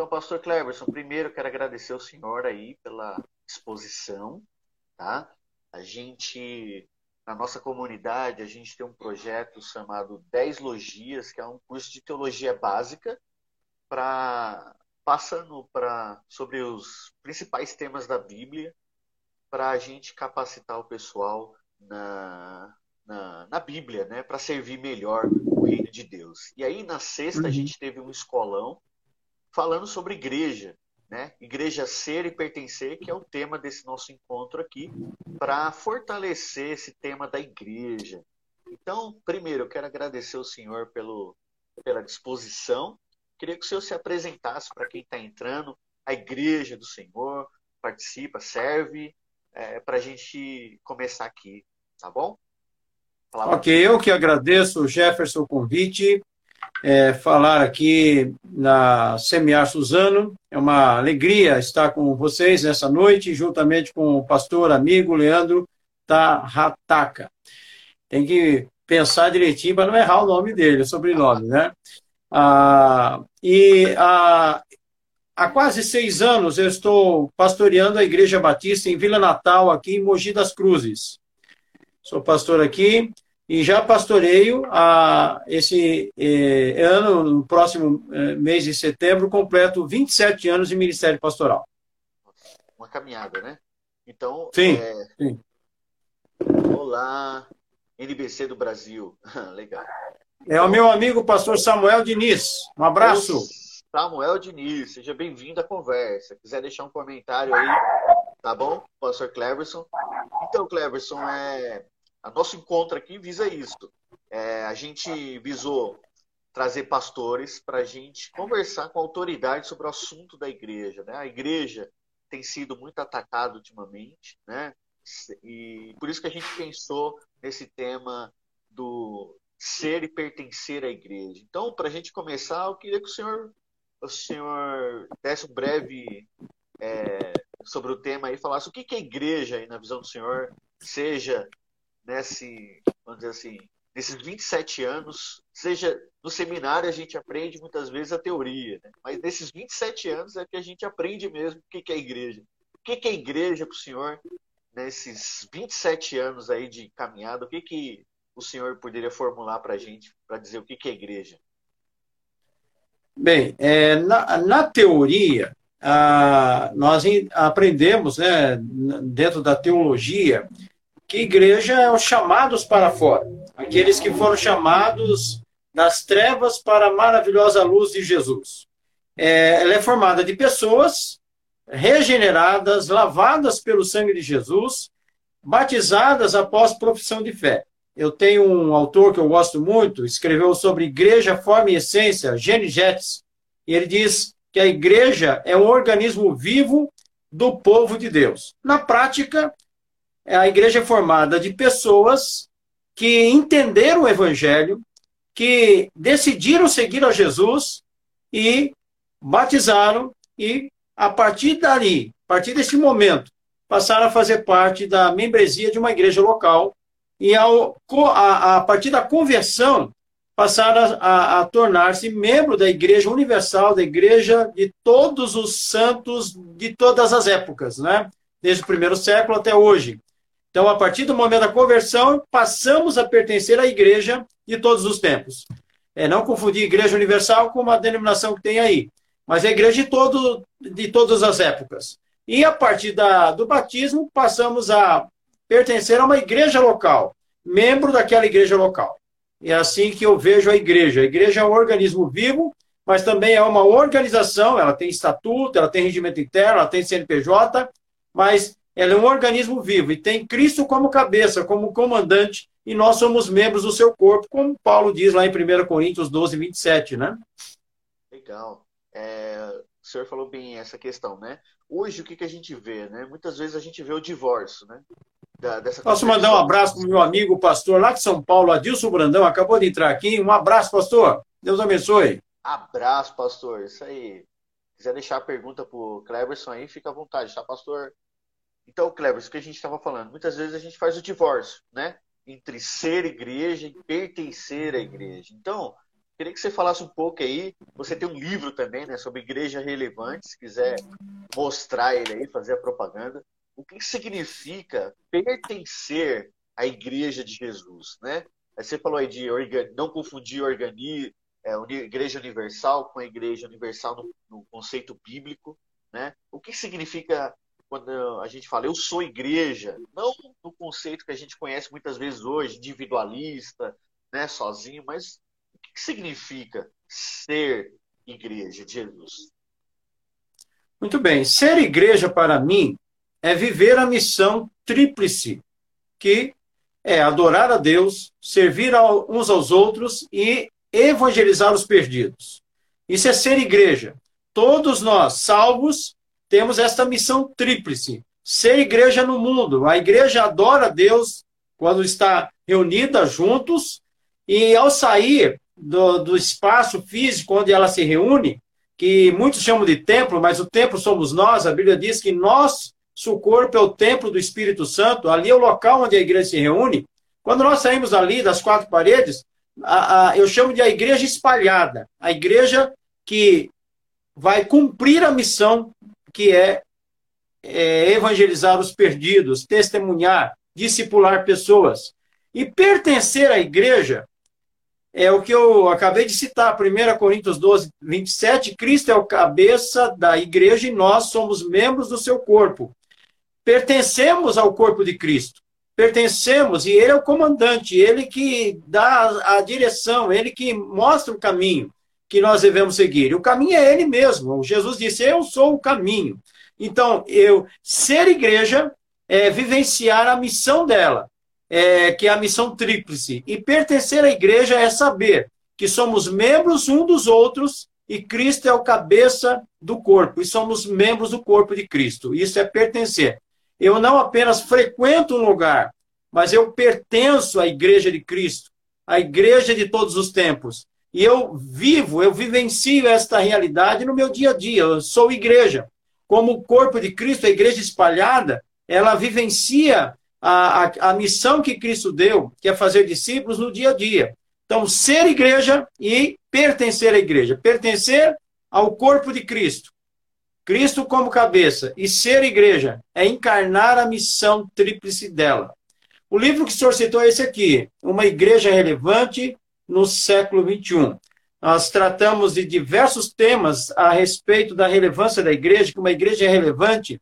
Então, pastor Cleverson, primeiro quero agradecer ao senhor aí pela exposição, tá? A gente, na nossa comunidade, a gente tem um projeto chamado 10 Logias, que é um curso de teologia básica, para passando para sobre os principais temas da Bíblia, para a gente capacitar o pessoal na, na, na Bíblia, né, para servir melhor o reino de Deus. E aí, na sexta, a uhum. gente teve um escolão falando sobre igreja, né? Igreja ser e pertencer, que é o tema desse nosso encontro aqui, para fortalecer esse tema da igreja. Então, primeiro, eu quero agradecer ao senhor pelo, pela disposição. Queria que o senhor se apresentasse para quem está entrando, a igreja do Senhor, participa, serve, é, para a gente começar aqui, tá bom? Ok, eu que agradeço, Jefferson, o convite é, falar aqui na Semear Suzano. É uma alegria estar com vocês nessa noite, juntamente com o pastor amigo Leandro Tarrataca. Tem que pensar direitinho para não errar o nome dele, o sobrenome, né? Ah, e ah, há quase seis anos eu estou pastoreando a Igreja Batista em Vila Natal, aqui em Mogi das Cruzes. Sou pastor aqui e já pastoreio a, esse eh, ano, no próximo eh, mês de setembro, completo 27 anos de ministério pastoral. Uma caminhada, né? Então, sim, é... sim. Olá, NBC do Brasil. Legal. É o meu amigo pastor Samuel Diniz. Um abraço. Samuel Diniz, seja bem-vindo à conversa. Quiser deixar um comentário aí, tá bom? Pastor Cleverson. Então, Cleverson, é, a nosso encontro aqui visa isso. É, a gente visou trazer pastores para a gente conversar com a autoridade sobre o assunto da igreja. Né? A igreja tem sido muito atacada ultimamente, né? e por isso que a gente pensou nesse tema do ser e pertencer à igreja. Então, para a gente começar, eu queria que o senhor, o senhor desse um breve é, sobre o tema e falasse o que, que é igreja na visão do senhor, seja nesse, vamos dizer assim, nesses 27 anos, seja no seminário a gente aprende muitas vezes a teoria, né? mas nesses 27 anos é que a gente aprende mesmo o que é igreja. O que é igreja para o senhor nesses 27 anos aí de caminhada? O que, que o senhor poderia formular para a gente para dizer o que é igreja? Bem, é, na, na teoria, ah, nós aprendemos, né, dentro da teologia, que igreja é os chamados para fora, aqueles que foram chamados das trevas para a maravilhosa luz de Jesus. É, ela é formada de pessoas regeneradas, lavadas pelo sangue de Jesus, batizadas após profissão de fé. Eu tenho um autor que eu gosto muito, escreveu sobre igreja, forma e essência, Jenny Jetts, e ele diz que a igreja é um organismo vivo do povo de Deus. Na prática, a igreja é formada de pessoas que entenderam o evangelho, que decidiram seguir a Jesus e batizaram e a partir dali, a partir desse momento, passaram a fazer parte da membresia de uma igreja local e ao, a, a partir da conversão passaram a, a, a tornar-se membro da Igreja Universal, da Igreja de todos os santos de todas as épocas, né? desde o primeiro século até hoje. Então, a partir do momento da conversão, passamos a pertencer à igreja de todos os tempos. É não confundir igreja universal com uma denominação que tem aí, mas é igreja de, todo, de todas as épocas. E a partir da, do batismo, passamos a pertencer a uma igreja local, membro daquela igreja local. É assim que eu vejo a igreja. A igreja é um organismo vivo, mas também é uma organização, ela tem estatuto, ela tem regimento interno, ela tem CNPJ, mas ela é um organismo vivo e tem Cristo como cabeça, como comandante, e nós somos membros do seu corpo, como Paulo diz lá em 1 Coríntios 12, 27, né? Legal. É, o senhor falou bem essa questão, né? Hoje, o que, que a gente vê, né? Muitas vezes a gente vê o divórcio, né? Da, Posso mandar um abraço para o meu amigo pastor lá de São Paulo, Adilson Brandão, acabou de entrar aqui. Um abraço, pastor. Deus abençoe. Abraço, pastor. Isso aí. Se quiser deixar a pergunta para o Cleverson aí, fica à vontade, tá, pastor? Então, Cleber, isso que a gente estava falando, muitas vezes a gente faz o divórcio, né? Entre ser igreja e pertencer à igreja. Então, Queria que você falasse um pouco aí. Você tem um livro também, né, sobre igreja relevante, se quiser mostrar ele aí, fazer a propaganda. O que significa pertencer à igreja de Jesus, né? Você falou aí de não confundir organi, é, igreja universal com a igreja universal no, no conceito bíblico, né? O que significa quando a gente fala eu sou igreja, não no conceito que a gente conhece muitas vezes hoje, individualista, né, sozinho, mas o que significa ser igreja de Jesus? Muito bem. Ser igreja para mim é viver a missão tríplice, que é adorar a Deus, servir uns aos outros e evangelizar os perdidos. Isso é ser igreja. Todos nós, salvos, temos esta missão tríplice: ser igreja no mundo. A igreja adora Deus quando está reunida juntos, e ao sair do, do espaço físico onde ela se reúne, que muitos chamam de templo, mas o templo somos nós, a Bíblia diz que nós, o corpo é o templo do Espírito Santo, ali é o local onde a igreja se reúne. Quando nós saímos ali das quatro paredes, a, a, eu chamo de a igreja espalhada, a igreja que vai cumprir a missão que é, é evangelizar os perdidos, testemunhar, discipular pessoas. E pertencer à igreja é o que eu acabei de citar, 1 Coríntios 12, 27, Cristo é o cabeça da igreja e nós somos membros do seu corpo. Pertencemos ao corpo de Cristo. Pertencemos, e ele é o comandante, ele que dá a direção, ele que mostra o caminho que nós devemos seguir. O caminho é ele mesmo. Jesus disse: Eu sou o caminho. Então, eu ser igreja é vivenciar a missão dela, é, que é a missão tríplice. E pertencer à igreja é saber que somos membros um dos outros e Cristo é o cabeça do corpo, e somos membros do corpo de Cristo. Isso é pertencer. Eu não apenas frequento um lugar, mas eu pertenço à igreja de Cristo, à igreja de todos os tempos. E eu vivo, eu vivencio esta realidade no meu dia a dia. Eu sou igreja. Como o corpo de Cristo, a igreja espalhada, ela vivencia a, a, a missão que Cristo deu, que é fazer discípulos no dia a dia. Então, ser igreja e pertencer à igreja. Pertencer ao corpo de Cristo. Cristo como cabeça e ser igreja é encarnar a missão tríplice dela. O livro que o senhor citou é esse aqui, Uma Igreja Relevante no século XXI. Nós tratamos de diversos temas a respeito da relevância da igreja, que uma igreja é relevante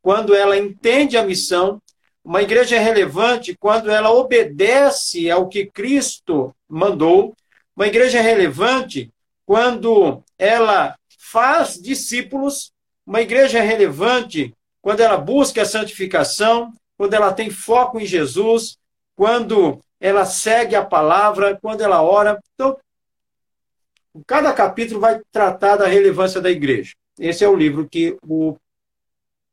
quando ela entende a missão, uma igreja é relevante quando ela obedece ao que Cristo mandou, uma igreja é relevante quando ela faz discípulos, uma igreja é relevante quando ela busca a santificação, quando ela tem foco em Jesus, quando ela segue a palavra, quando ela ora. Então, cada capítulo vai tratar da relevância da igreja. Esse é o livro que o,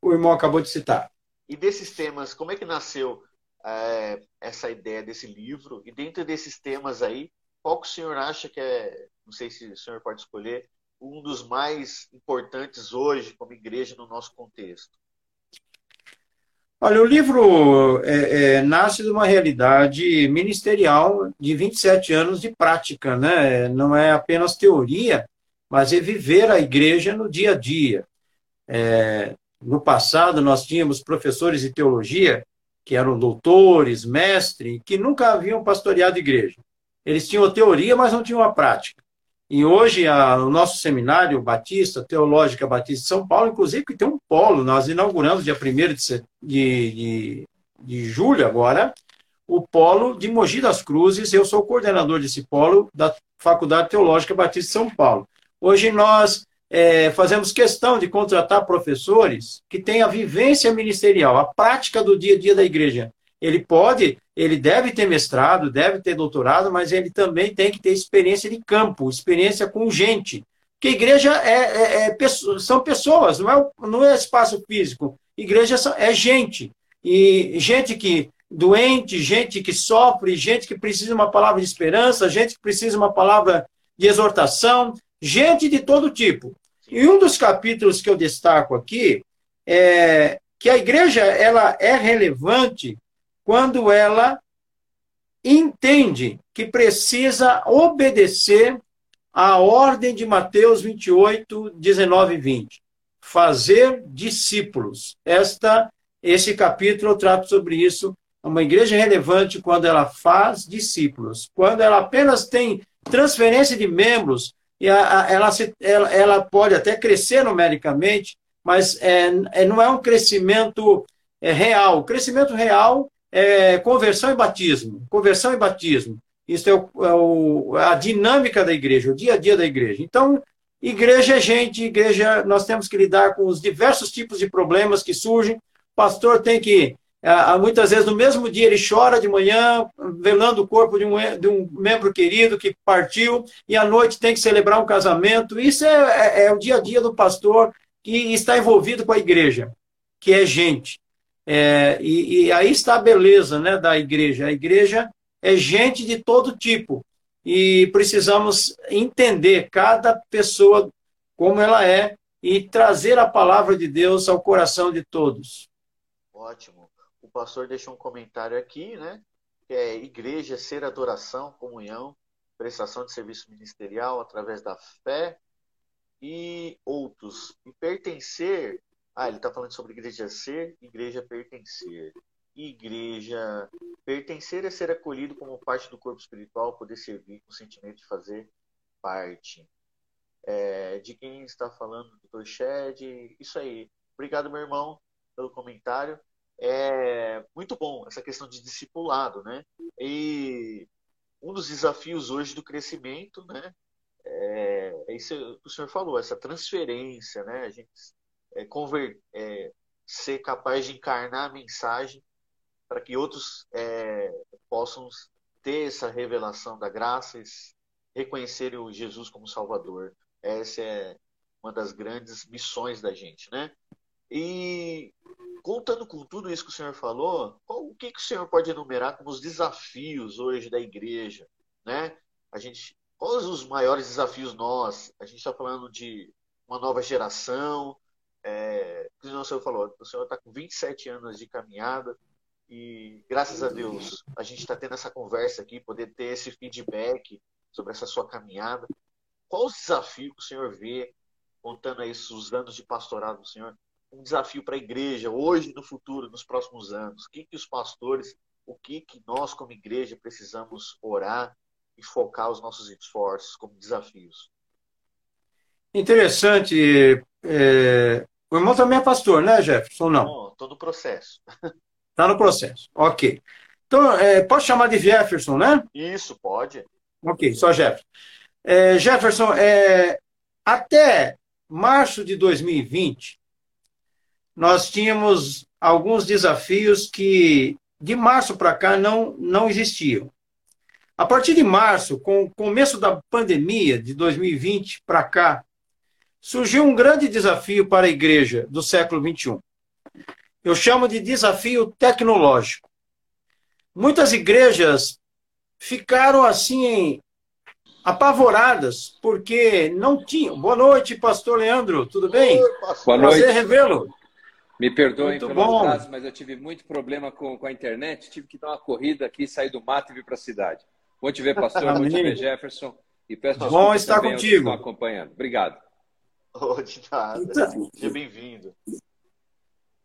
o irmão acabou de citar. E desses temas, como é que nasceu é, essa ideia desse livro? E dentro desses temas aí, qual que o senhor acha que é, não sei se o senhor pode escolher, um dos mais importantes hoje como igreja no nosso contexto? Olha, o livro é, é, nasce de uma realidade ministerial de 27 anos de prática, né? Não é apenas teoria, mas é viver a igreja no dia a dia. É, no passado, nós tínhamos professores de teologia que eram doutores, mestres, que nunca haviam pastoreado igreja. Eles tinham a teoria, mas não tinham a prática. E hoje, a, o nosso seminário Batista, Teológica Batista de São Paulo, inclusive, que tem um polo, nós inauguramos dia 1 de, de, de, julho agora, o polo de Mogi das Cruzes. Eu sou coordenador desse polo da Faculdade Teológica Batista de São Paulo. Hoje nós é, fazemos questão de contratar professores que têm a vivência ministerial, a prática do dia a dia da igreja. Ele pode, ele deve ter mestrado, deve ter doutorado, mas ele também tem que ter experiência de campo, experiência com gente. Porque igreja é, é, é são pessoas, não é, não é espaço físico. Igreja é gente. E gente que doente, gente que sofre, gente que precisa de uma palavra de esperança, gente que precisa de uma palavra de exortação, gente de todo tipo. E um dos capítulos que eu destaco aqui é que a igreja ela é relevante quando ela entende que precisa obedecer a ordem de Mateus 28, 19 e 20. Fazer discípulos. Esta, esse capítulo eu trato sobre isso. Uma igreja relevante quando ela faz discípulos. Quando ela apenas tem transferência de membros, e ela, se, ela, ela, pode até crescer numericamente, mas é, é não é um crescimento é, real. O crescimento real é conversão e batismo. Conversão e batismo. Isso é, o, é o, a dinâmica da igreja, o dia a dia da igreja. Então, igreja é gente, igreja, nós temos que lidar com os diversos tipos de problemas que surgem. Pastor tem que, muitas vezes, no mesmo dia, ele chora de manhã, velando o corpo de um, de um membro querido que partiu, e à noite tem que celebrar um casamento. Isso é, é, é o dia a dia do pastor que está envolvido com a igreja, que é gente. É, e, e, aí está a beleza né, da igreja. A igreja é gente de todo tipo. E precisamos entender cada pessoa como ela é e trazer a palavra de Deus ao coração de todos. Ótimo. O pastor deixou um comentário aqui, né? Que é igreja, ser adoração, comunhão, prestação de serviço ministerial através da fé e outros. E pertencer. Ah, ele está falando sobre igreja ser, igreja pertencer igreja. Pertencer é ser acolhido como parte do corpo espiritual, poder servir com o sentimento de fazer parte. É, de quem está falando, doutor Shed, isso aí. Obrigado, meu irmão, pelo comentário. É muito bom essa questão de discipulado, né? E um dos desafios hoje do crescimento, né? É, é isso que o senhor falou, essa transferência, né? A gente é, conver, é, ser capaz de encarnar a mensagem para que outros é, possam ter essa revelação da graça e reconhecerem o Jesus como Salvador. Essa é uma das grandes missões da gente, né? E contando com tudo isso que o senhor falou, qual, o que, que o senhor pode enumerar como os desafios hoje da igreja, né? A gente, quais os maiores desafios nós? A gente está falando de uma nova geração. É, o senhor falou, o senhor está com 27 anos de caminhada. E graças a Deus a gente está tendo essa conversa aqui, poder ter esse feedback sobre essa sua caminhada. Qual o desafio que o senhor vê, contando aí os anos de pastorado do senhor, um desafio para a igreja hoje, no futuro, nos próximos anos? O que, que os pastores, o que, que nós como igreja precisamos orar e focar os nossos esforços como desafios? Interessante. É... O irmão também é pastor, né, Jefferson? Não, estou no processo. Está no processo. Ok. Então, é, posso chamar de Jefferson, né? Isso, pode. Ok, só Jefferson. É, Jefferson, é, até março de 2020, nós tínhamos alguns desafios que de março para cá não, não existiam. A partir de março, com o começo da pandemia de 2020 para cá, surgiu um grande desafio para a igreja do século 21 eu chamo de desafio tecnológico. Muitas igrejas ficaram assim apavoradas porque não tinham. Boa noite, pastor Leandro, tudo bem? Boa noite. Prazer revê-lo. Me perdoem muito pelo bom. atraso, mas eu tive muito problema com, com a internet, tive que dar uma corrida aqui, sair do mato e vir para a cidade. Bom te ver, pastor, bom te ver, Jefferson. E peço bom estar contigo. Estão acompanhando. Obrigado. Oh, de nada. Então, Seja bem-vindo.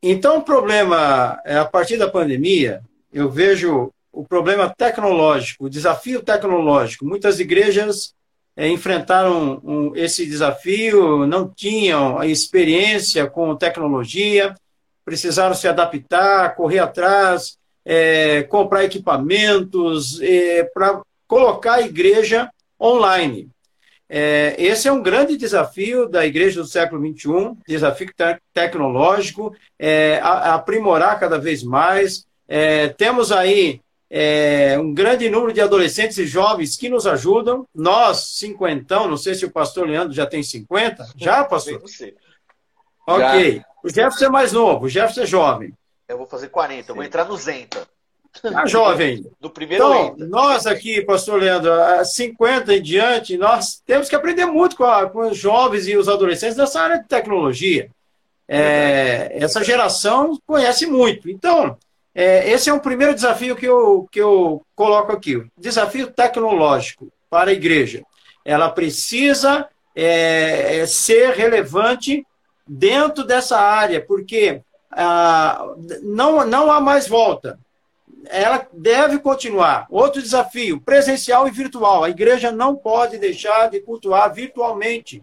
Então, o problema, é, a partir da pandemia, eu vejo o problema tecnológico, o desafio tecnológico. Muitas igrejas é, enfrentaram um, esse desafio, não tinham a experiência com tecnologia, precisaram se adaptar, correr atrás, é, comprar equipamentos é, para colocar a igreja online. É, esse é um grande desafio da igreja do século XXI, desafio te tecnológico, é, a, a aprimorar cada vez mais. É, temos aí é, um grande número de adolescentes e jovens que nos ajudam. Nós, cinquentão, não sei se o pastor Leandro já tem 50. Já, pastor? Ok. Já. O Jefferson é mais novo, o Jefferson é jovem. Eu vou fazer 40, eu vou entrar no Zenta. Tá jovem ainda. Do primeiro então, nós aqui, pastor Leandro, a 50 em diante, nós temos que aprender muito com, a, com os jovens e os adolescentes nessa área de tecnologia. É, essa geração conhece muito. Então, é, esse é um primeiro desafio que eu, que eu coloco aqui. Desafio tecnológico para a igreja. ela precisa é, é, ser relevante dentro dessa área, porque ah, não, não há mais volta. Ela deve continuar. Outro desafio, presencial e virtual. A igreja não pode deixar de cultuar virtualmente.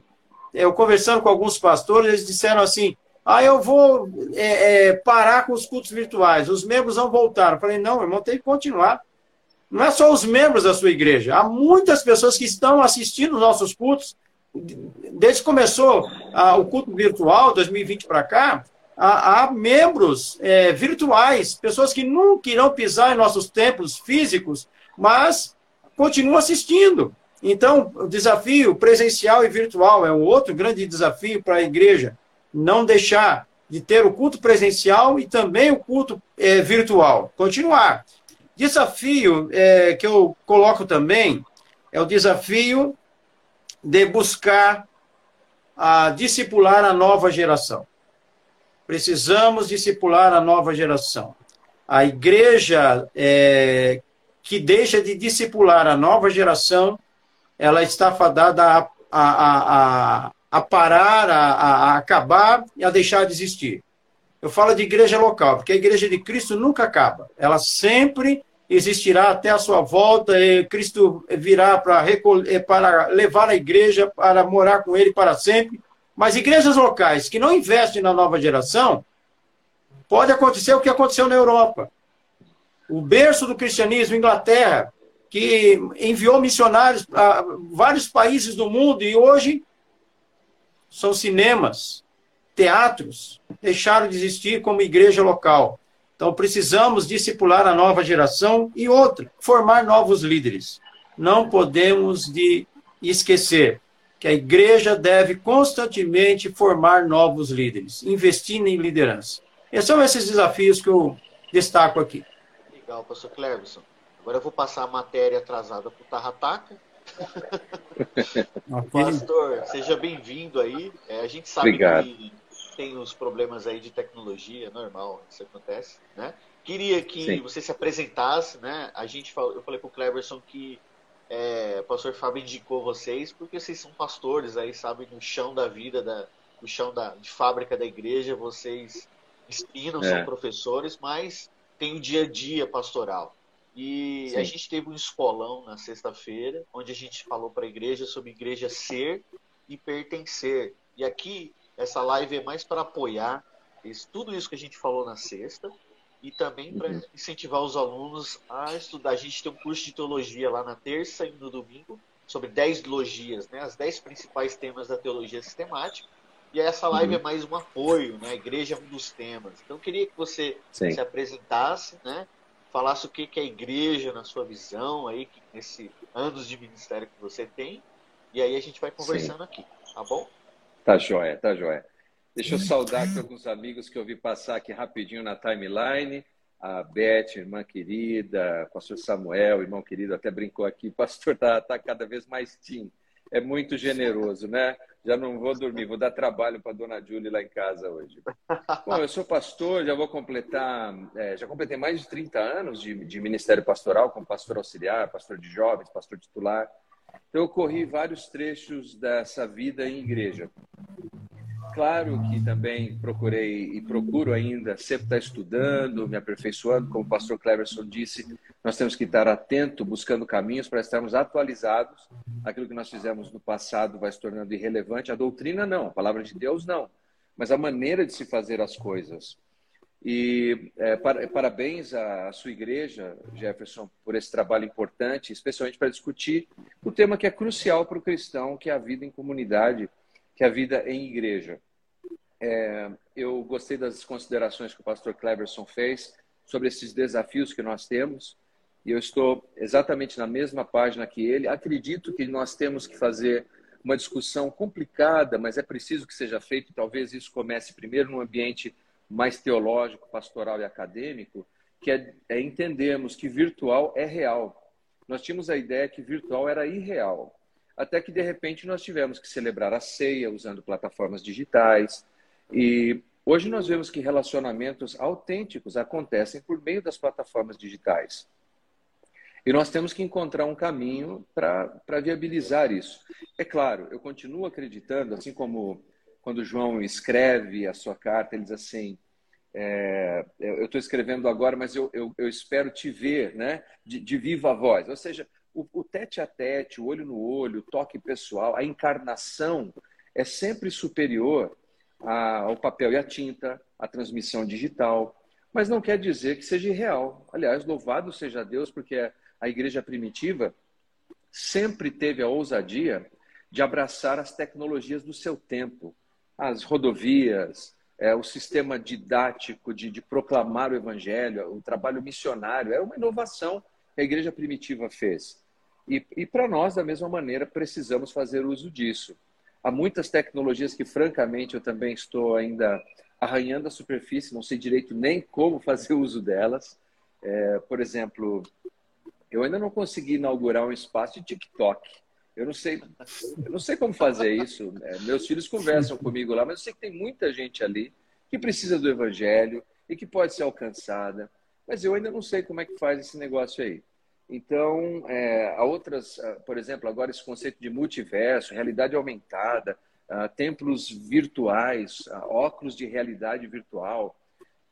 Eu conversando com alguns pastores, eles disseram assim: ah, eu vou é, é, parar com os cultos virtuais, os membros não voltaram. Eu falei, não, irmão, tem que continuar. Não é só os membros da sua igreja, há muitas pessoas que estão assistindo os nossos cultos. Desde que começou ah, o culto virtual, 2020 para cá, há membros é, virtuais, pessoas que nunca irão pisar em nossos templos físicos, mas continuam assistindo. Então, o desafio presencial e virtual é um outro grande desafio para a igreja não deixar de ter o culto presencial e também o culto é, virtual. Continuar. Desafio é, que eu coloco também é o desafio de buscar a discipular a nova geração. Precisamos discipular a nova geração. A igreja é, que deixa de discipular a nova geração, ela está fadada a, a, a, a parar, a, a, acabar e a deixar de existir. Eu falo de igreja local, porque a igreja de Cristo nunca acaba. Ela sempre existirá até a sua volta, e Cristo virá para, eh, para levar a igreja para morar com ele para sempre. Mas igrejas locais que não investem na nova geração, pode acontecer o que aconteceu na Europa. O berço do cristianismo, Inglaterra, que enviou missionários a vários países do mundo e hoje são cinemas, teatros, deixaram de existir como igreja local. Então precisamos discipular a nova geração e outra, formar novos líderes. Não podemos de esquecer que a igreja deve constantemente formar novos líderes, investir em liderança. Esses são esses desafios que eu destaco aqui. Legal, pastor Cleverson. Agora eu vou passar a matéria atrasada para o Tarrataca Pastor, seja bem-vindo aí. É, a gente sabe Obrigado. que tem os problemas aí de tecnologia, normal, isso acontece, né? Queria que Sim. você se apresentasse, né? A gente falou, eu falei para o Cleverson que é, o pastor Fábio indicou vocês porque vocês são pastores aí, sabe, no chão da vida, da, no chão da, de fábrica da igreja, vocês ensinam, é. são professores, mas tem o dia a dia pastoral. E Sim. a gente teve um escolão na sexta-feira, onde a gente falou para a igreja sobre igreja ser e pertencer. E aqui, essa live é mais para apoiar isso, tudo isso que a gente falou na sexta e também para uhum. incentivar os alunos a estudar. A gente tem um curso de teologia lá na terça e no domingo sobre 10 logias, né? as 10 principais temas da teologia sistemática. E essa live uhum. é mais um apoio, né? A igreja é um dos temas. Então, eu queria que você Sim. se apresentasse, né? falasse o que é a igreja na sua visão aí, nesse anos de ministério que você tem. E aí a gente vai conversando Sim. aqui, tá bom? Tá joia, tá joia. Deixa eu saudar aqui alguns amigos que eu vi passar aqui rapidinho na timeline. A Beth, irmã querida, pastor Samuel, irmão querido, até brincou aqui, pastor tá, tá cada vez mais tim. É muito generoso, né? já não vou dormir, vou dar trabalho para dona Julie lá em casa hoje. Bom, eu sou pastor, já vou completar, é, já completei mais de 30 anos de, de, ministério pastoral, como pastor auxiliar, pastor de jovens, pastor titular. Então, eu corri vários trechos dessa vida em igreja. Claro que também procurei e procuro ainda sempre estar estudando, me aperfeiçoando, como o pastor Cleverson disse, nós temos que estar atento, buscando caminhos para estarmos atualizados. Aquilo que nós fizemos no passado vai se tornando irrelevante. A doutrina não, a palavra de Deus não, mas a maneira de se fazer as coisas. E é, parabéns à sua igreja, Jefferson, por esse trabalho importante, especialmente para discutir o tema que é crucial para o cristão, que é a vida em comunidade que a vida em igreja. É, eu gostei das considerações que o pastor Cleverson fez sobre esses desafios que nós temos, e eu estou exatamente na mesma página que ele. Acredito que nós temos que fazer uma discussão complicada, mas é preciso que seja feito. Talvez isso comece primeiro num ambiente mais teológico, pastoral e acadêmico, que é, é entendermos que virtual é real. Nós tínhamos a ideia que virtual era irreal até que de repente nós tivemos que celebrar a ceia usando plataformas digitais. E hoje nós vemos que relacionamentos autênticos acontecem por meio das plataformas digitais. E nós temos que encontrar um caminho para viabilizar isso. É claro, eu continuo acreditando, assim como quando João escreve a sua carta, ele diz assim: é, eu estou escrevendo agora, mas eu, eu, eu, espero te ver, né? De, de viva voz. Ou seja, tete a tete, o olho no olho, o toque pessoal, a encarnação é sempre superior ao papel e à tinta, à transmissão digital. Mas não quer dizer que seja irreal. Aliás, louvado seja Deus, porque a igreja primitiva sempre teve a ousadia de abraçar as tecnologias do seu tempo, as rodovias, é, o sistema didático de, de, proclamar o evangelho, o trabalho missionário, era uma inovação que a igreja primitiva fez. E, e para nós, da mesma maneira, precisamos fazer uso disso. Há muitas tecnologias que, francamente, eu também estou ainda arranhando a superfície, não sei direito nem como fazer uso delas. É, por exemplo, eu ainda não consegui inaugurar um espaço de TikTok. Eu não sei, eu não sei como fazer isso. É, meus filhos conversam comigo lá, mas eu sei que tem muita gente ali que precisa do evangelho e que pode ser alcançada. Mas eu ainda não sei como é que faz esse negócio aí. Então, é, há outras, ah, por exemplo, agora esse conceito de multiverso, realidade aumentada, uh, templos virtuais, uh, óculos de realidade virtual.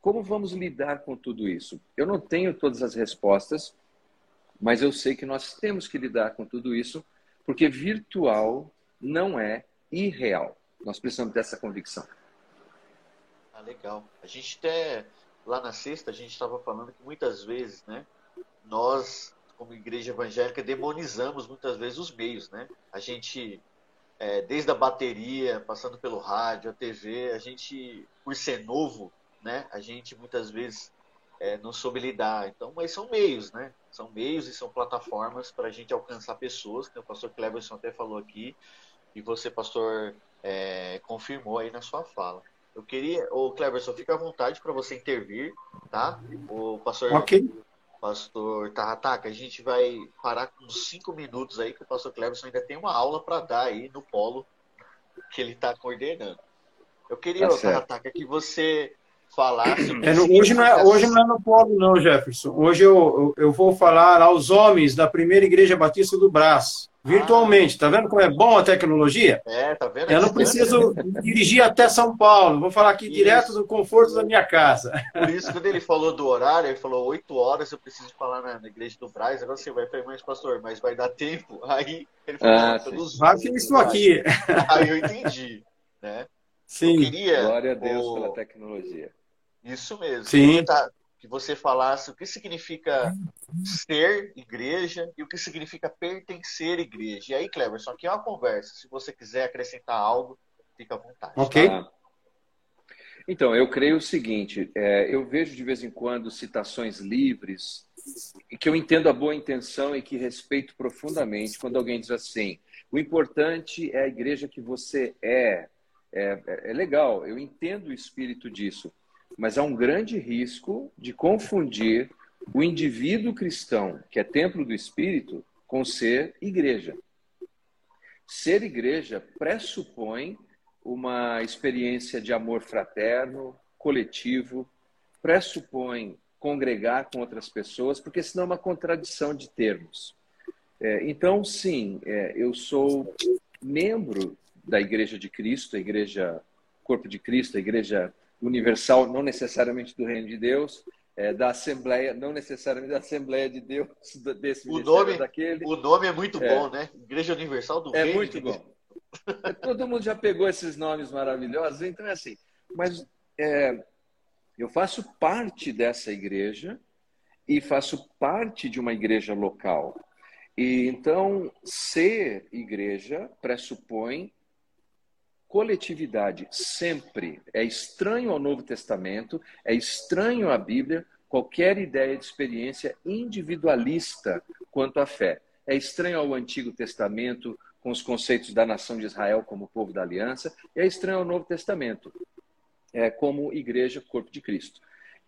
Como vamos lidar com tudo isso? Eu não tenho todas as respostas, mas eu sei que nós temos que lidar com tudo isso, porque virtual não é irreal. Nós precisamos dessa convicção. Ah, legal. A gente até, lá na sexta, a gente estava falando que muitas vezes, né, nós, como igreja evangélica, demonizamos muitas vezes os meios, né? A gente, é, desde a bateria, passando pelo rádio, a TV, a gente, por ser novo, né, a gente muitas vezes é, não soube lidar. Então, mas são meios, né? São meios e são plataformas para a gente alcançar pessoas, que o pastor Cleverson até falou aqui, e você, pastor, é, confirmou aí na sua fala. Eu queria, o Cleverson, fica à vontade para você intervir, tá? O pastor, okay. Pastor Tarrataca, a gente vai parar com uns cinco minutos aí, que o pastor Cleverson ainda tem uma aula para dar aí no polo que ele está coordenando. Eu queria, tá Tarrataca, que você falasse. É, hoje, não é, hoje não é no polo, não, Jefferson. Hoje eu, eu, eu, vou falar aos homens da primeira igreja batista do Brás, virtualmente. Ah. Tá vendo como é bom a tecnologia? É, tá vendo? Eu não preciso dirigir até São Paulo, vou falar aqui isso. direto do conforto da minha casa. Por isso, quando ele falou do horário, ele falou oito horas, eu preciso falar na, na igreja do Brás. Agora você vai falar, mas pastor, mas vai dar tempo? Aí ele falou, ah, pelos Vai que eu estou aqui. Aí eu entendi, né? Sim. Eu queria, Glória a Deus o... pela tecnologia. Isso mesmo. Sim. Tá, que você falasse o que significa ser igreja e o que significa pertencer à igreja. E aí, Cleverson, aqui é uma conversa. Se você quiser acrescentar algo, fica à vontade. Ok. Tá? Então, eu creio o seguinte: é, eu vejo de vez em quando citações livres que eu entendo a boa intenção e que respeito profundamente quando alguém diz assim: o importante é a igreja que você é. É, é, é legal, eu entendo o espírito disso mas há um grande risco de confundir o indivíduo cristão, que é templo do Espírito, com ser igreja. Ser igreja pressupõe uma experiência de amor fraterno, coletivo, pressupõe congregar com outras pessoas, porque senão é uma contradição de termos. É, então, sim, é, eu sou membro da Igreja de Cristo, a Igreja Corpo de Cristo, a Igreja universal, não necessariamente do reino de Deus, é, da Assembleia, não necessariamente da Assembleia de Deus, desse o nome, daquele. O nome é muito é, bom, né? Igreja Universal do é Reino. É muito bom. Todo mundo já pegou esses nomes maravilhosos, então é assim. Mas é, eu faço parte dessa igreja e faço parte de uma igreja local. E então ser igreja pressupõe coletividade sempre. É estranho ao Novo Testamento, é estranho à Bíblia qualquer ideia de experiência individualista quanto à fé. É estranho ao Antigo Testamento, com os conceitos da nação de Israel como povo da aliança, é estranho ao Novo Testamento, é, como igreja, corpo de Cristo.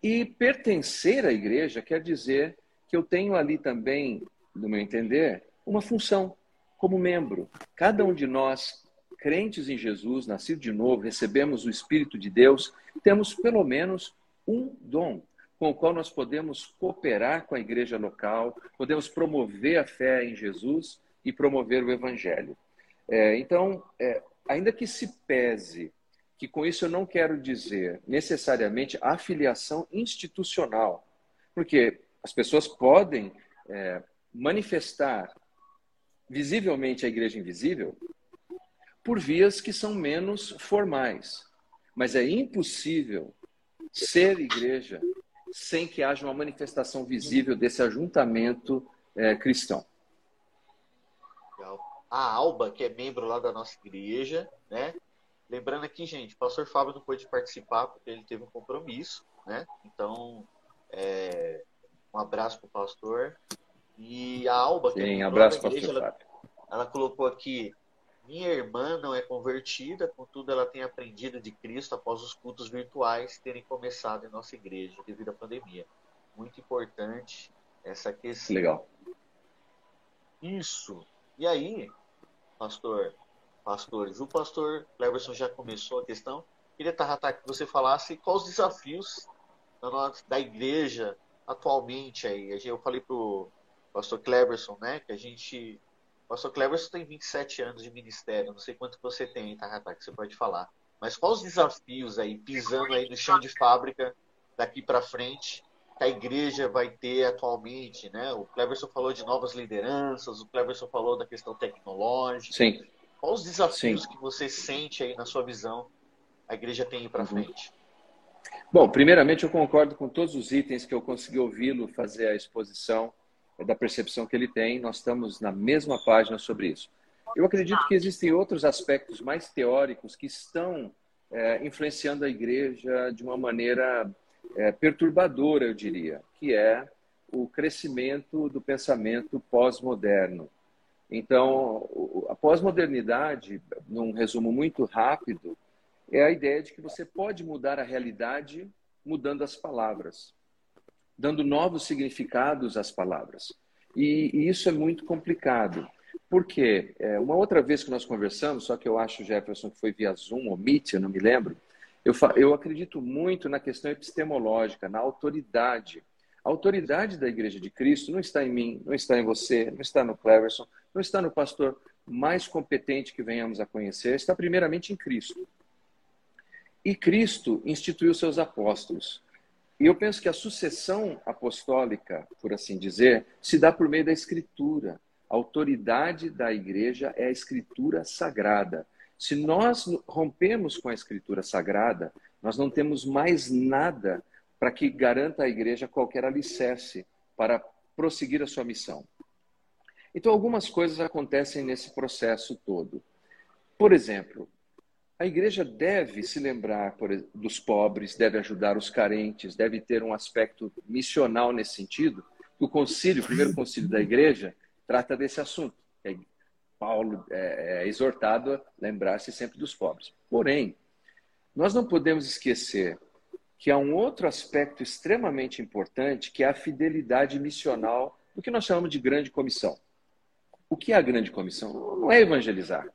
E pertencer à igreja quer dizer que eu tenho ali também, no meu entender, uma função como membro. Cada um de nós crentes em Jesus, nascidos de novo, recebemos o Espírito de Deus, temos pelo menos um dom. com o qual nós podemos cooperar com a igreja local, podemos promover a fé em Jesus e promover o evangelho. É, então, é, ainda que se pese que com isso eu não quero dizer necessariamente afiliação institucional, porque as pessoas podem é, manifestar visivelmente a igreja invisível por vias que são menos formais. Mas é impossível ser igreja sem que haja uma manifestação visível desse ajuntamento é, cristão. A Alba, que é membro lá da nossa igreja, né? Lembrando aqui, gente, o pastor Fábio não pôde participar porque ele teve um compromisso, né? Então, é, um abraço para o pastor. E a Alba, que Sim, é abraço, da igreja, ela, ela colocou aqui minha irmã não é convertida, contudo, ela tem aprendido de Cristo após os cultos virtuais terem começado em nossa igreja devido à pandemia. Muito importante essa questão. Legal. Isso. E aí, pastor, pastores, o pastor Cleverson já começou a questão. Queria, Tarrata, que você falasse quais os desafios da igreja atualmente aí. Eu falei para o pastor Cleverson, né, que a gente Pastor Cleverson tem 27 anos de ministério, não sei quanto você tem, tá, que você pode falar. Mas quais os desafios aí, pisando aí no chão de fábrica daqui para frente, que a igreja vai ter atualmente, né? O Cleverson falou de novas lideranças, o Cleverson falou da questão tecnológica. Sim. Quais os desafios Sim. que você sente aí na sua visão a igreja tem para uhum. frente? Bom, primeiramente eu concordo com todos os itens que eu consegui ouvi-lo fazer a exposição da percepção que ele tem, nós estamos na mesma página sobre isso. Eu acredito que existem outros aspectos mais teóricos que estão é, influenciando a igreja de uma maneira é, perturbadora, eu diria, que é o crescimento do pensamento pós-moderno. Então, a pós-modernidade, num resumo muito rápido, é a ideia de que você pode mudar a realidade mudando as palavras dando novos significados às palavras. E, e isso é muito complicado. Por quê? É, uma outra vez que nós conversamos, só que eu acho, Jefferson, que foi via Zoom ou Meet, eu não me lembro, eu, eu acredito muito na questão epistemológica, na autoridade. A autoridade da Igreja de Cristo não está em mim, não está em você, não está no Cleverson, não está no pastor mais competente que venhamos a conhecer, está primeiramente em Cristo. E Cristo instituiu seus apóstolos. E eu penso que a sucessão apostólica, por assim dizer, se dá por meio da Escritura. A autoridade da igreja é a Escritura sagrada. Se nós rompemos com a Escritura sagrada, nós não temos mais nada para que garanta à igreja qualquer alicerce para prosseguir a sua missão. Então, algumas coisas acontecem nesse processo todo. Por exemplo, a igreja deve se lembrar dos pobres, deve ajudar os carentes, deve ter um aspecto missional nesse sentido. O concílio, o primeiro concílio da igreja, trata desse assunto. É, Paulo é, é exortado a lembrar-se sempre dos pobres. Porém, nós não podemos esquecer que há um outro aspecto extremamente importante, que é a fidelidade missional do que nós chamamos de grande comissão. O que é a grande comissão? Não é evangelizar.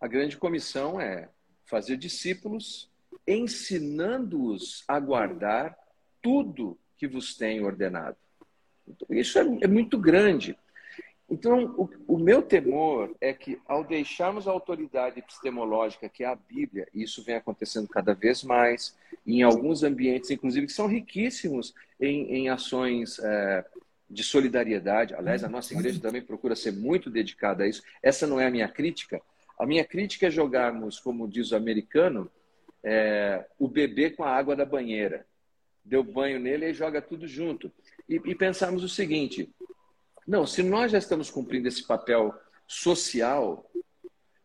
A grande comissão é fazer discípulos, ensinando-os a guardar tudo que vos tenho ordenado. Então, isso é, é, muito grande. Então, o, o, meu temor é que, ao deixarmos a autoridade epistemológica, que é a Bíblia, e isso vem acontecendo cada vez mais, em alguns ambientes, inclusive, que são riquíssimos em, em ações é, de solidariedade. Aliás, a nossa igreja também procura ser muito dedicada a isso. Essa não é a minha crítica, a minha crítica é jogarmos, como diz o americano, é, o bebê com a água da banheira. Deu banho nele e joga tudo junto. E, e pensarmos o seguinte: não, se nós já estamos cumprindo esse papel social,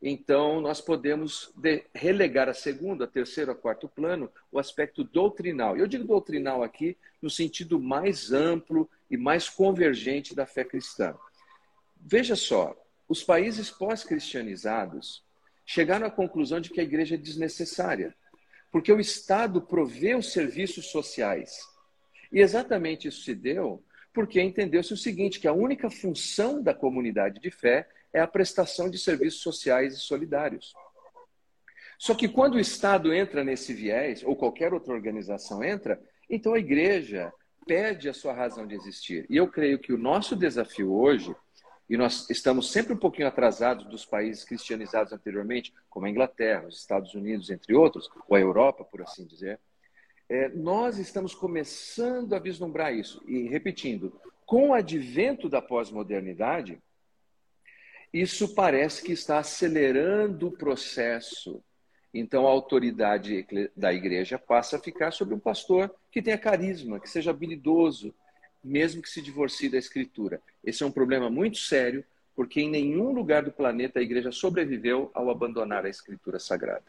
então nós podemos de, relegar a segundo, a terceiro, a quarto plano o aspecto doutrinal. Eu digo doutrinal aqui no sentido mais amplo e mais convergente da fé cristã. Veja só, os países pós-cristianizados chegaram à conclusão de que a igreja é desnecessária, porque o Estado provê os serviços sociais. E exatamente isso se deu porque entendeu-se o seguinte, que a única função da comunidade de fé é a prestação de serviços sociais e solidários. Só que quando o Estado entra nesse viés, ou qualquer outra organização entra, então a igreja perde a sua razão de existir. E eu creio que o nosso desafio hoje, e nós estamos sempre um pouquinho atrasados dos países cristianizados anteriormente, como a Inglaterra, os Estados Unidos, entre outros, ou a Europa, por assim dizer, é, nós estamos começando a vislumbrar isso. E repetindo, com o advento da pós-modernidade, isso parece que está acelerando o processo então a autoridade da igreja passa a ficar sobre um pastor que tenha carisma, que seja habilidoso, mesmo que se divorcie da escritura. Esse é um problema muito sério, porque em nenhum lugar do planeta a igreja sobreviveu ao abandonar a escritura sagrada.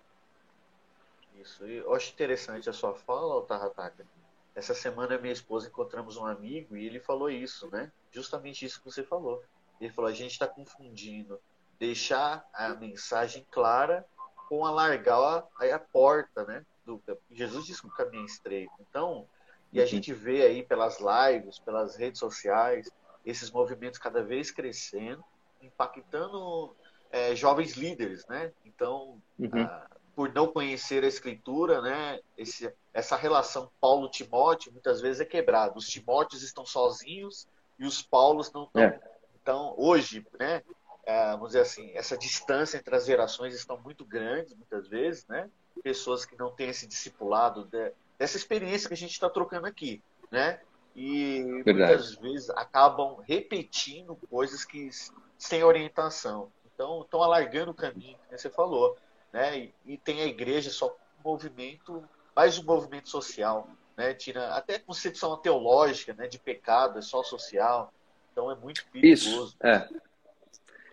Isso. Eu acho interessante a sua fala, Otahataka. Essa semana minha esposa encontramos um amigo e ele falou isso, né? Justamente isso que você falou. Ele falou: a gente está confundindo deixar a mensagem clara com alargar a, a porta, né? Do, Jesus disse que o caminho é estreito. Então, e a gente vê aí pelas lives, pelas redes sociais, esses movimentos cada vez crescendo, impactando é, jovens líderes, né? Então, uhum. ah, por não conhecer a escritura, né? Esse, essa relação Paulo-Timóteo muitas vezes é quebrada. Os Timóteos estão sozinhos e os Paulos não estão. É. Então, hoje, né? é, vamos dizer assim, essa distância entre as gerações estão muito grandes, muitas vezes, né? Pessoas que não têm esse discipulado de, dessa experiência que a gente está trocando aqui, né? E Verdade. muitas vezes acabam repetindo coisas que sem orientação. Então, estão alargando o caminho, que você falou, né? E, e tem a igreja só um movimento, mais um movimento social, né? Tira até a concepção teológica, né? De pecado, é só social. Então é muito perigoso. Isso, é.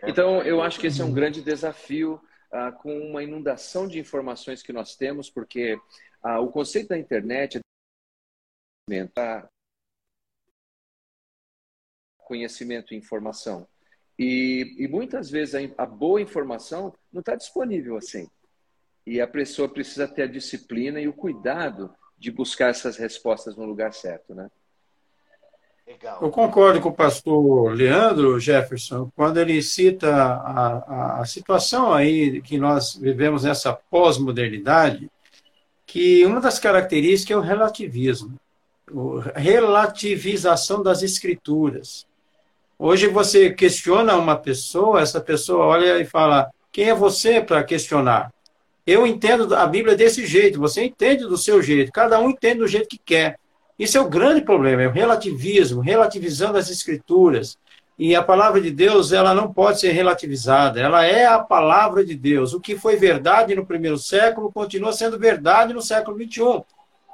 Então, eu acho que esse é um grande desafio ah, com uma inundação de informações que nós temos, porque ah, o conceito da internet é conhecimento e informação. E, e muitas vezes a, a boa informação não está disponível assim. E a pessoa precisa ter a disciplina e o cuidado de buscar essas respostas no lugar certo, né? Legal. Eu concordo com o pastor Leandro Jefferson, quando ele cita a, a, a situação aí que nós vivemos nessa pós-modernidade, que uma das características é o relativismo, a relativização das escrituras. Hoje você questiona uma pessoa, essa pessoa olha e fala: quem é você para questionar? Eu entendo a Bíblia desse jeito, você entende do seu jeito, cada um entende do jeito que quer. Isso é o grande problema, é o relativismo, relativizando as escrituras. E a palavra de Deus, ela não pode ser relativizada, ela é a palavra de Deus. O que foi verdade no primeiro século continua sendo verdade no século 21.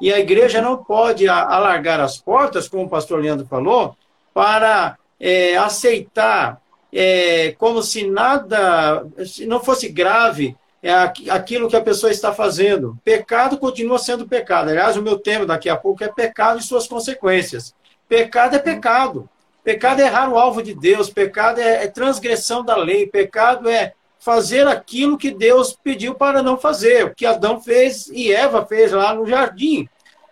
E a igreja não pode alargar as portas, como o pastor Leandro falou, para é, aceitar é, como se nada, se não fosse grave, é aquilo que a pessoa está fazendo. Pecado continua sendo pecado. Aliás, o meu tema daqui a pouco é pecado e suas consequências. Pecado é pecado. Pecado é errar o alvo de Deus. Pecado é, é transgressão da lei. Pecado é fazer aquilo que Deus pediu para não fazer, o que Adão fez e Eva fez lá no jardim.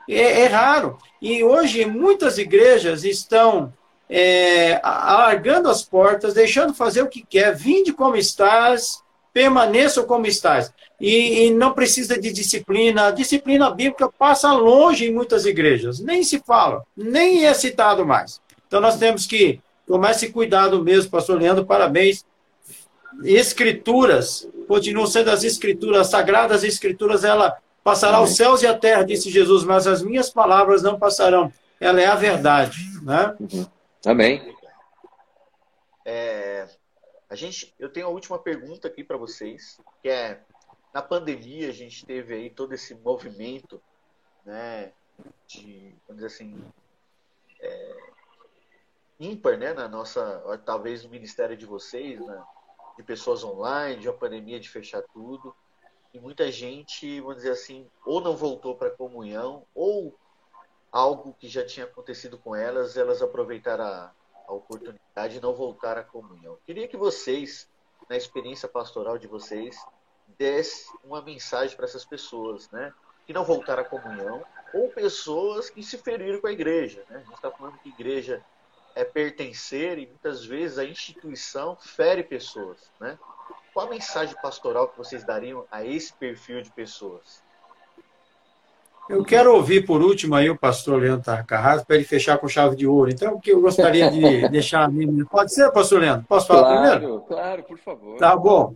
É, é raro. E hoje muitas igrejas estão é, alargando as portas, deixando fazer o que quer. Vinde como estás, permaneçam como estás. E, e, não precisa de disciplina. A disciplina bíblica passa longe em muitas igrejas. Nem se fala, nem é citado mais. Então nós temos que tomar esse cuidado mesmo, pastor Leandro, parabéns. Escrituras, continuam sendo as escrituras, as sagradas escrituras, ela passará Amém. os céus e a terra, disse Jesus, mas as minhas palavras não passarão. Ela é a verdade. Né? Amém. É, a gente, eu tenho a última pergunta aqui para vocês, que é na pandemia a gente teve aí todo esse movimento, né, de, vamos dizer assim, é, ímpar, né, na nossa, talvez no ministério de vocês, né, de pessoas online, de uma pandemia de fechar tudo, e muita gente, vamos dizer assim, ou não voltou para a comunhão, ou algo que já tinha acontecido com elas, elas aproveitaram a, a oportunidade de não voltar à comunhão. Queria que vocês, na experiência pastoral de vocês, desse uma mensagem para essas pessoas, né? Que não voltaram à comunhão, ou pessoas que se feriram com a igreja. Né? A gente está falando que igreja é pertencer e muitas vezes a instituição fere pessoas. Né? Qual a mensagem pastoral que vocês dariam a esse perfil de pessoas? Eu quero ouvir por último aí o pastor Leandro Carrasco para ele fechar com chave de ouro. Então, o que eu gostaria de deixar a minha. Pode ser, pastor Leandro? Posso falar claro, primeiro? Claro, por favor. Tá bom.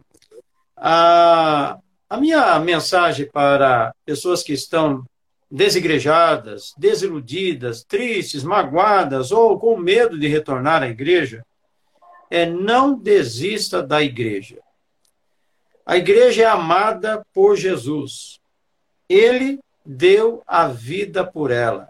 A, a minha mensagem para pessoas que estão desigrejadas, desiludidas, tristes, magoadas ou com medo de retornar à igreja é não desista da igreja. A igreja é amada por Jesus. Ele deu a vida por ela.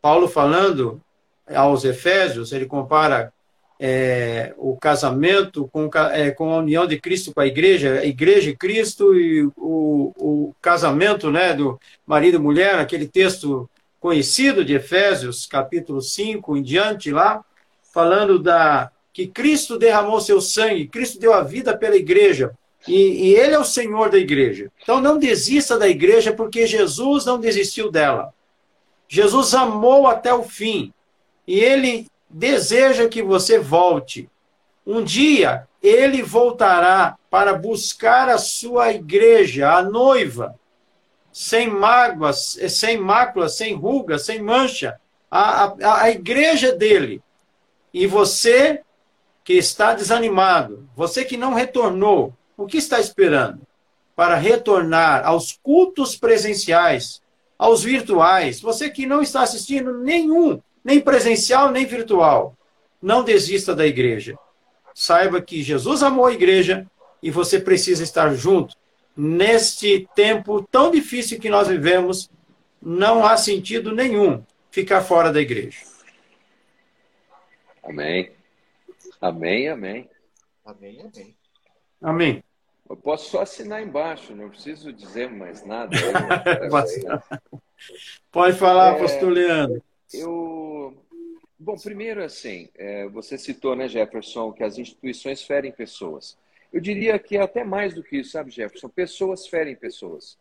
Paulo falando aos Efésios, ele compara é, o casamento com, é, com a união de Cristo com a igreja, a igreja e Cristo e o, o casamento né, do marido e mulher, aquele texto conhecido de Efésios, capítulo 5 em diante lá, falando da que Cristo derramou seu sangue, Cristo deu a vida pela igreja, e, e Ele é o Senhor da igreja. Então não desista da igreja, porque Jesus não desistiu dela. Jesus amou até o fim. E Ele deseja que você volte. Um dia ele voltará para buscar a sua igreja, a noiva, sem mágoas, sem máculas, sem rugas, sem mancha, a, a, a igreja dele. E você que está desanimado, você que não retornou, o que está esperando? Para retornar aos cultos presenciais, aos virtuais. Você que não está assistindo nenhum, nem presencial, nem virtual. Não desista da igreja. Saiba que Jesus amou a igreja e você precisa estar junto. Neste tempo tão difícil que nós vivemos, não há sentido nenhum ficar fora da igreja. Amém. Amém, amém. Amém, amém. Amém. Eu posso só assinar embaixo, não preciso dizer mais nada. Pode falar, é, pastor Leandro. Eu. Bom, primeiro, assim, é, você citou, né, Jefferson, que as instituições ferem pessoas. Eu diria que é até mais do que isso, sabe, Jefferson? Pessoas ferem pessoas.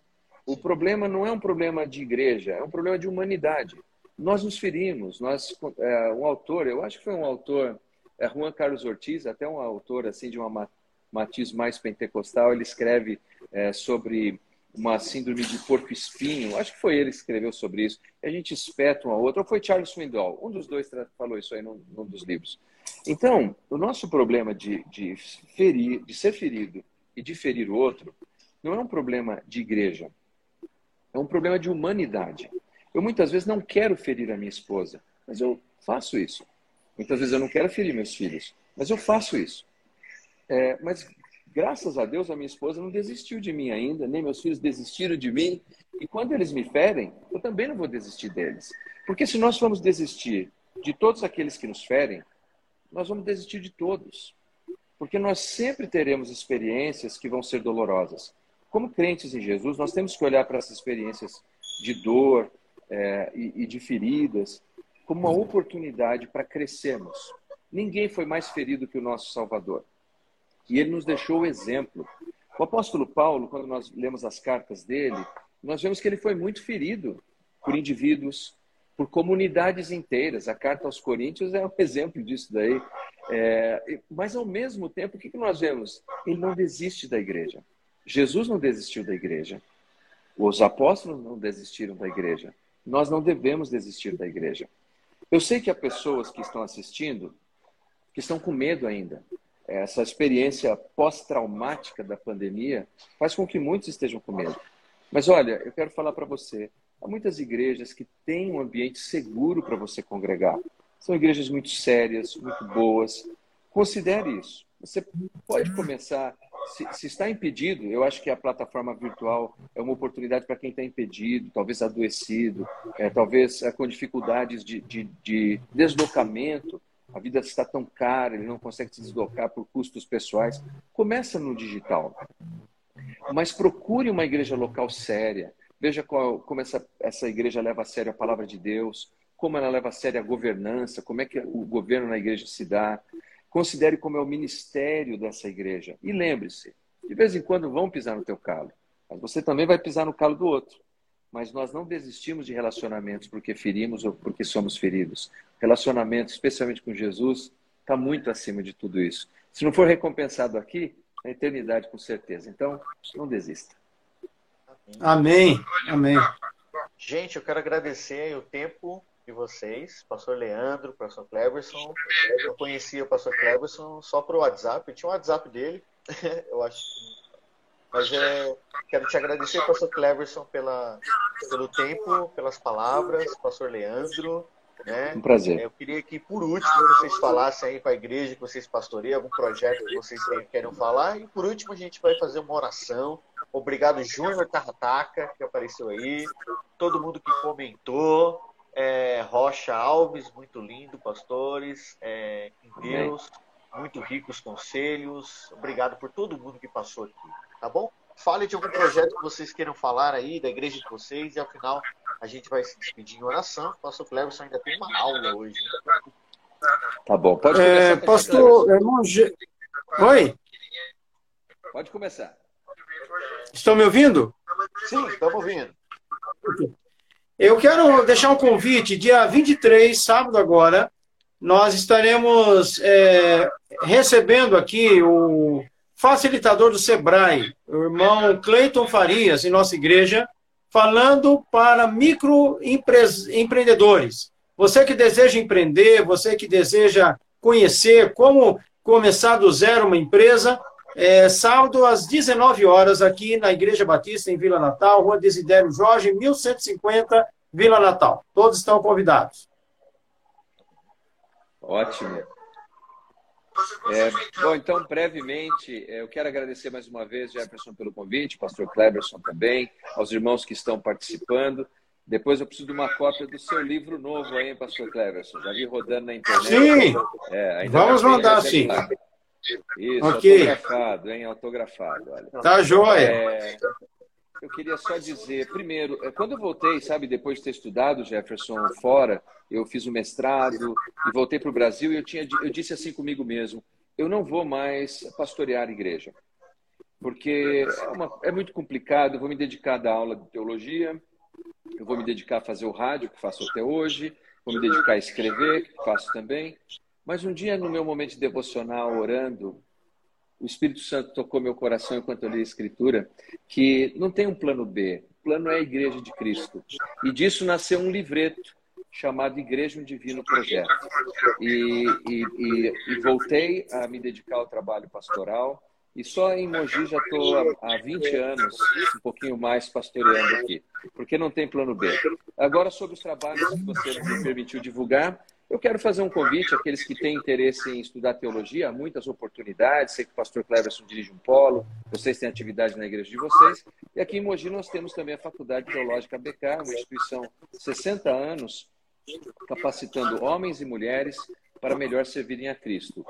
O problema não é um problema de igreja, é um problema de humanidade. Nós nos ferimos. Nós, é, um autor, eu acho que foi um autor, é Juan Carlos Ortiz, até um autor assim de uma matiz mais pentecostal, ele escreve é, sobre uma síndrome de porco espinho. Acho que foi ele que escreveu sobre isso. A gente espeta um ao outro. Ou foi Charles Swindoll? Um dos dois falou isso aí num, num dos livros. Então, o nosso problema de, de, ferir, de ser ferido e de ferir o outro não é um problema de igreja. É um problema de humanidade. Eu muitas vezes não quero ferir a minha esposa, mas eu faço isso. Muitas vezes eu não quero ferir meus filhos, mas eu faço isso. É, mas graças a Deus a minha esposa não desistiu de mim ainda, nem meus filhos desistiram de mim. E quando eles me ferem, eu também não vou desistir deles. Porque se nós formos desistir de todos aqueles que nos ferem, nós vamos desistir de todos. Porque nós sempre teremos experiências que vão ser dolorosas. Como crentes em Jesus, nós temos que olhar para essas experiências de dor é, e, e de feridas como uma oportunidade para crescermos. Ninguém foi mais ferido que o nosso Salvador. E ele nos deixou o exemplo. O apóstolo Paulo, quando nós lemos as cartas dele, nós vemos que ele foi muito ferido por indivíduos, por comunidades inteiras. A carta aos Coríntios é um exemplo disso daí. É, mas, ao mesmo tempo, o que nós vemos? Ele não desiste da igreja. Jesus não desistiu da igreja. Os apóstolos não desistiram da igreja. Nós não devemos desistir da igreja. Eu sei que há pessoas que estão assistindo que estão com medo ainda essa experiência pós-traumática da pandemia faz com que muitos estejam com medo. Mas olha, eu quero falar para você, há muitas igrejas que têm um ambiente seguro para você congregar. São igrejas muito sérias, muito boas. Considere isso. Você pode começar, se, se está impedido, eu acho que a plataforma virtual é uma oportunidade para quem está impedido, talvez adoecido, é, talvez é, com dificuldades de, de, de deslocamento a vida está tão cara, ele não consegue se deslocar por custos pessoais. Começa no digital. Mas procure uma igreja local séria. Veja qual, como essa, essa igreja leva a sério a palavra de Deus, como ela leva a sério a governança, como é que o governo na igreja se dá. Considere como é o ministério dessa igreja. E lembre-se, de vez em quando vão pisar no teu calo, mas você também vai pisar no calo do outro mas nós não desistimos de relacionamentos porque ferimos ou porque somos feridos. Relacionamento, especialmente com Jesus, está muito acima de tudo isso. Se não for recompensado aqui, na eternidade, com certeza. Então, não desista. Amém. Amém. Gente, eu quero agradecer o tempo de vocês, pastor Leandro, pastor Cleverson. Eu conhecia o pastor Cleverson só pro WhatsApp, eu tinha o WhatsApp dele, eu acho. Mas é, quero te agradecer, pastor Cleverson, pela, pelo tempo, pelas palavras, pastor Leandro. Né? Um prazer. Eu queria que, por último, vocês falassem aí para a igreja que vocês pastoreiam, algum projeto que vocês querem falar. E, por último, a gente vai fazer uma oração. Obrigado, Júnior Tarrataca, que apareceu aí. Todo mundo que comentou. É, Rocha Alves, muito lindo, pastores. É, em Deus, muito ricos conselhos. Obrigado por todo mundo que passou aqui. Tá bom? Fale de algum projeto que vocês queiram falar aí, da igreja de vocês, e ao final a gente vai se despedir em oração. O pastor Cleverson ainda tem uma aula hoje. Tá bom, pode começar. É, pastor, irmão Oi? Pode começar. Estão me ouvindo? Sim, estamos ouvindo. Eu quero deixar um convite, dia 23, sábado agora, nós estaremos é, recebendo aqui o facilitador do SEBRAE, o irmão Cleiton Farias, em nossa igreja, falando para microempreendedores. Você que deseja empreender, você que deseja conhecer como começar do zero uma empresa, é, sábado às 19 horas aqui na Igreja Batista em Vila Natal, Rua Desidério Jorge, 1150, Vila Natal. Todos estão convidados. Ótimo. É, bom, então, brevemente, é, eu quero agradecer mais uma vez, Jefferson, pelo convite, pastor Cleberson também, aos irmãos que estão participando. Depois eu preciso de uma cópia do seu livro novo aí, pastor Cleberson. Já vi rodando na internet. Sim! É, Vamos mandar, sim. Isso, okay. autografado, hein? Autografado, olha. Tá joia. É, eu queria só dizer, primeiro, é, quando eu voltei, sabe, depois de ter estudado Jefferson fora, eu fiz o um mestrado e voltei para o Brasil e eu, tinha, eu disse assim comigo mesmo, eu não vou mais pastorear igreja, porque é, uma, é muito complicado, eu vou me dedicar da aula de teologia, eu vou me dedicar a fazer o rádio, que faço até hoje, vou me dedicar a escrever, que faço também, mas um dia no meu momento de devocional, orando, o Espírito Santo tocou meu coração enquanto eu li a Escritura, que não tem um plano B. O plano é a Igreja de Cristo. E disso nasceu um livreto chamado Igreja um Divino Projeto. E, e, e, e voltei a me dedicar ao trabalho pastoral. E só em Mogi já estou há, há 20 anos, um pouquinho mais, pastoreando aqui, porque não tem plano B. Agora, sobre os trabalhos que você me permitiu divulgar, eu quero fazer um convite àqueles que têm interesse em estudar teologia, há muitas oportunidades. Sei que o pastor Cleverson dirige um polo, vocês têm atividade na igreja de vocês. E aqui em Mogi nós temos também a Faculdade Teológica BK, uma instituição de 60 anos, capacitando homens e mulheres para melhor servirem a Cristo.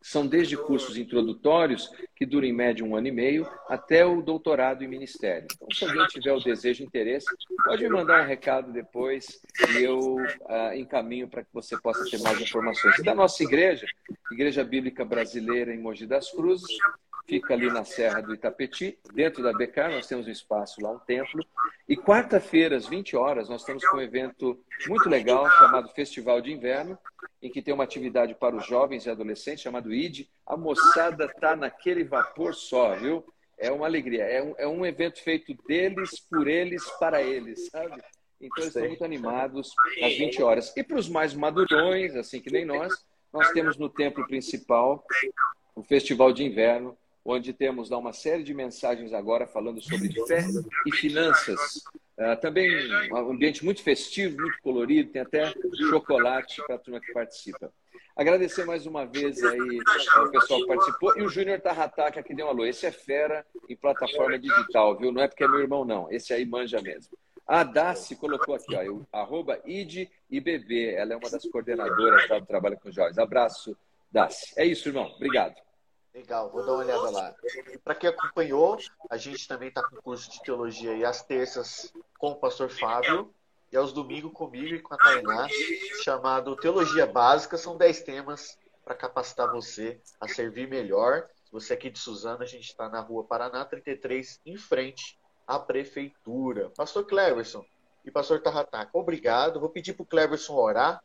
São desde cursos introdutórios, que duram em média um ano e meio, até o doutorado em ministério. Então, se alguém tiver o desejo e interesse, pode me mandar um recado depois e eu uh, encaminho para que você possa ter mais informações. E da nossa igreja, Igreja Bíblica Brasileira em Mogi das Cruzes, fica ali na Serra do Itapetí, dentro da BK, nós temos um espaço lá, um templo. E quarta-feira, às 20 horas, nós estamos com um evento muito legal chamado Festival de Inverno, em que tem uma atividade para os jovens e adolescentes chamado ID. A moçada está naquele vapor só, viu? É uma alegria. É um, é um evento feito deles, por eles, para eles, sabe? Então, eles estão muito animados às 20 horas. E para os mais madurões, assim que nem nós, nós temos no templo principal o Festival de Inverno, onde temos lá uma série de mensagens agora falando sobre fé e finanças. Uh, também um ambiente muito festivo, muito colorido, tem até chocolate para a turma que participa. Agradecer mais uma vez aí ao pessoal que participou. E o Júnior Tarrataca que deu um alô. Esse é fera em plataforma digital, viu? Não é porque é meu irmão, não. Esse aí manja mesmo. A Daci colocou aqui, ó, arroba IDIBB. Ela é uma das coordenadoras tá, do trabalho com jovens. Abraço, Daci. É isso, irmão. Obrigado. Legal, vou dar uma olhada lá. Para quem acompanhou, a gente também está com curso de teologia aí às terças com o pastor Fábio e aos domingos comigo e com a Tainá, chamado Teologia Básica. São 10 temas para capacitar você a servir melhor. Você aqui de Suzano, a gente está na rua Paraná 33, em frente à prefeitura. Pastor Cleverson e pastor Tarrataca, obrigado. Vou pedir para o Cleverson orar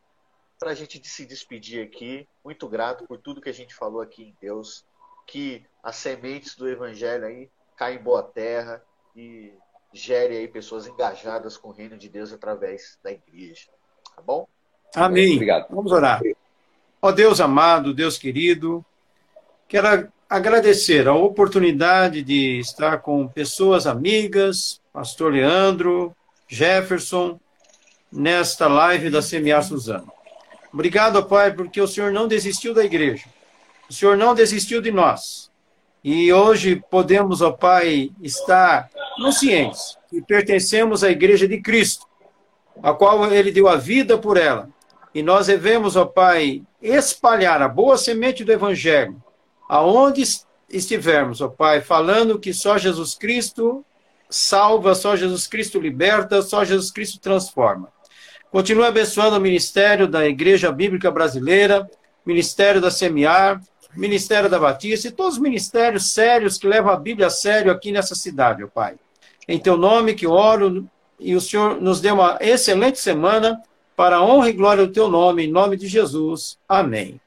para a gente se despedir aqui. Muito grato por tudo que a gente falou aqui em Deus que as sementes do evangelho aí caem em boa terra e gere aí pessoas engajadas com o reino de Deus através da igreja. Tá bom? Amém. Obrigado. Vamos orar. Ó Deus amado, Deus querido, quero agradecer a oportunidade de estar com pessoas amigas, Pastor Leandro, Jefferson, nesta live da Semear Suzano. Obrigado, Pai, porque o Senhor não desistiu da igreja. O Senhor não desistiu de nós. E hoje podemos, ó Pai, estar conscientes que pertencemos à igreja de Cristo, a qual ele deu a vida por ela. E nós devemos, ó Pai, espalhar a boa semente do evangelho aonde estivermos, ó Pai, falando que só Jesus Cristo salva, só Jesus Cristo liberta, só Jesus Cristo transforma. Continue abençoando o ministério da Igreja Bíblica Brasileira, ministério da Semiar, ministério da Batista e todos os ministérios sérios que levam a Bíblia a sério aqui nessa cidade, ó Pai. Em teu nome que oro e o Senhor nos dê uma excelente semana para a honra e glória do teu nome, em nome de Jesus. Amém.